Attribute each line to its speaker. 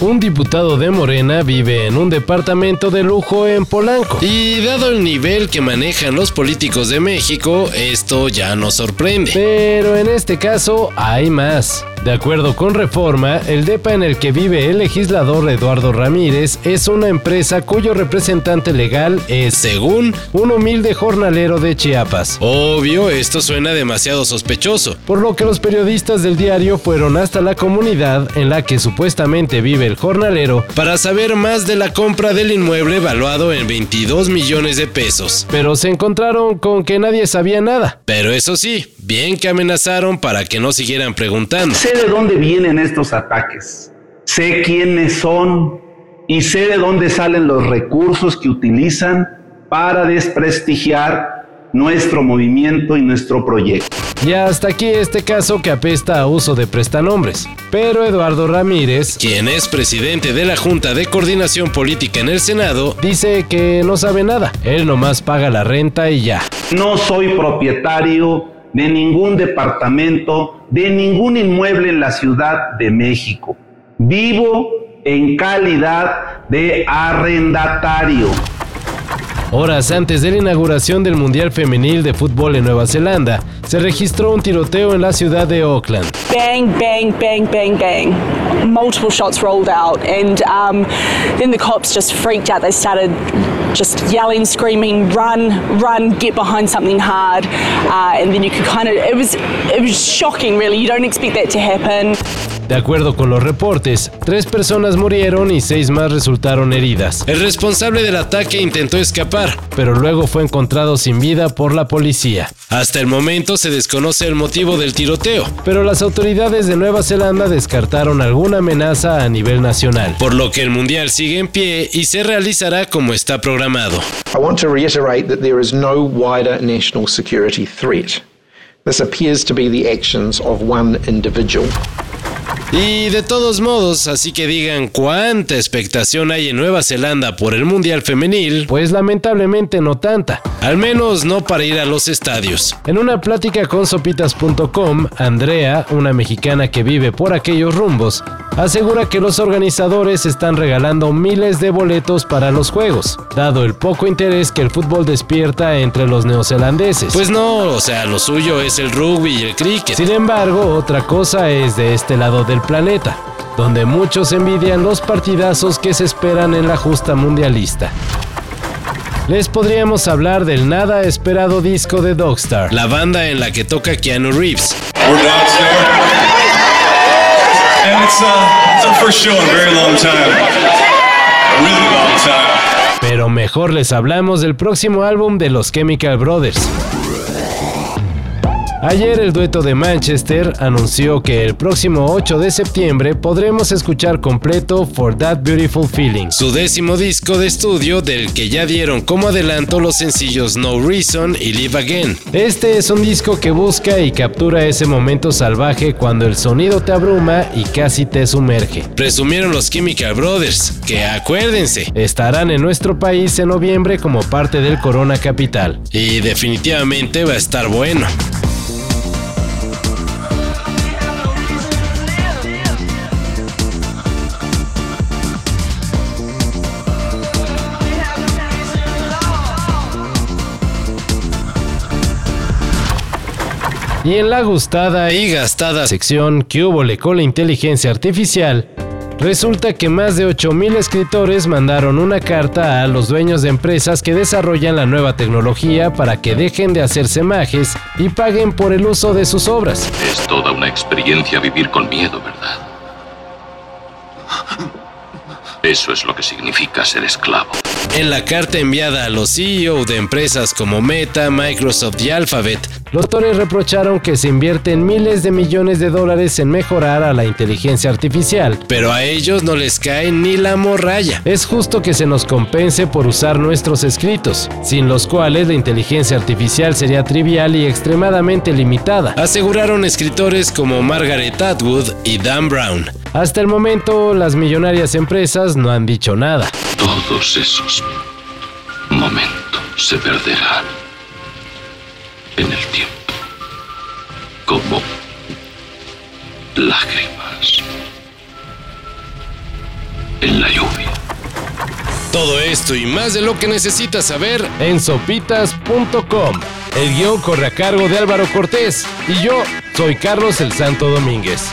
Speaker 1: Un diputado de Morena vive en un departamento de lujo en Polanco. Y dado el nivel que manejan los políticos de México, esto ya no sorprende. Pero en este caso hay más. De acuerdo con Reforma, el DEPA en el que vive el legislador Eduardo Ramírez es una empresa cuyo representante legal es, según, un humilde jornalero de Chiapas. Obvio, esto suena demasiado sospechoso, por lo que los periodistas del diario fueron hasta la comunidad en la que supuestamente vive el jornalero para saber más de la compra del inmueble valuado en 22 millones de pesos. Pero se encontraron con que nadie sabía nada. Pero eso sí, bien que amenazaron para que no siguieran preguntando
Speaker 2: sé de dónde vienen estos ataques, sé quiénes son y sé de dónde salen los recursos que utilizan para desprestigiar nuestro movimiento y nuestro proyecto.
Speaker 1: Y hasta aquí este caso que apesta a uso de prestanombres. Pero Eduardo Ramírez, quien es presidente de la Junta de Coordinación Política en el Senado, dice que no sabe nada. Él nomás paga la renta y ya.
Speaker 2: No soy propietario de ningún departamento, de ningún inmueble en la Ciudad de México. Vivo en calidad de arrendatario.
Speaker 1: Horas antes de la inauguración del Mundial Femenil de Fútbol en Nueva Zelanda, se registró un tiroteo en la ciudad de Auckland.
Speaker 3: Bang, bang, bang, bang, bang. Multiple shots rolled out, and um, then the cops just freaked out. They started just yelling, screaming, run, run, get behind something hard, uh, and then you could kind of. It was, it was shocking, really. You don't expect that to happen.
Speaker 1: De acuerdo con los reportes, tres personas murieron y seis más resultaron heridas. El responsable del ataque intentó escapar, pero luego fue encontrado sin vida por la policía. Hasta el momento se desconoce el motivo del tiroteo, pero las autoridades de Nueva Zelanda descartaron alguna amenaza a nivel nacional, por lo que el mundial sigue en pie y se realizará como está programado.
Speaker 4: I want to reiterate that there is no wider national security threat. This appears to be the actions of one individual.
Speaker 1: Y de todos modos, así que digan cuánta expectación hay en Nueva Zelanda por el Mundial Femenil, pues lamentablemente no tanta, al menos no para ir a los estadios. En una plática con sopitas.com, Andrea, una mexicana que vive por aquellos rumbos, asegura que los organizadores están regalando miles de boletos para los juegos, dado el poco interés que el fútbol despierta entre los neozelandeses. Pues no, o sea, lo suyo es el rugby y el cricket. Sin embargo, otra cosa es de este lado del planeta, donde muchos envidian los partidazos que se esperan en la justa mundialista. Les podríamos hablar del nada esperado disco de Dogstar, la banda en la que toca Keanu Reeves. Pero mejor les hablamos del próximo álbum de los Chemical Brothers. Ayer el dueto de Manchester anunció que el próximo 8 de septiembre podremos escuchar completo For That Beautiful Feeling, su décimo disco de estudio del que ya dieron como adelanto los sencillos No Reason y Live Again. Este es un disco que busca y captura ese momento salvaje cuando el sonido te abruma y casi te sumerge. Presumieron los Chemical Brothers, que acuérdense, estarán en nuestro país en noviembre como parte del Corona Capital. Y definitivamente va a estar bueno. Y en la gustada y gastada sección que hubo con la inteligencia artificial, resulta que más de 8.000 escritores mandaron una carta a los dueños de empresas que desarrollan la nueva tecnología para que dejen de hacerse majes y paguen por el uso de sus obras.
Speaker 5: Es toda una experiencia vivir con miedo, ¿verdad? Eso es lo que significa ser esclavo.
Speaker 1: En la carta enviada a los CEO de empresas como Meta, Microsoft y Alphabet, los autores reprocharon que se invierten miles de millones de dólares en mejorar a la inteligencia artificial, pero a ellos no les cae ni la morralla. Es justo que se nos compense por usar nuestros escritos, sin los cuales la inteligencia artificial sería trivial y extremadamente limitada, aseguraron escritores como Margaret Atwood y Dan Brown. Hasta el momento, las millonarias empresas no han dicho nada.
Speaker 5: Todos esos momentos se perderán en el tiempo como lágrimas en la lluvia.
Speaker 1: Todo esto y más de lo que necesitas saber en sopitas.com. El guion corre a cargo de Álvaro Cortés y yo soy Carlos el Santo Domínguez.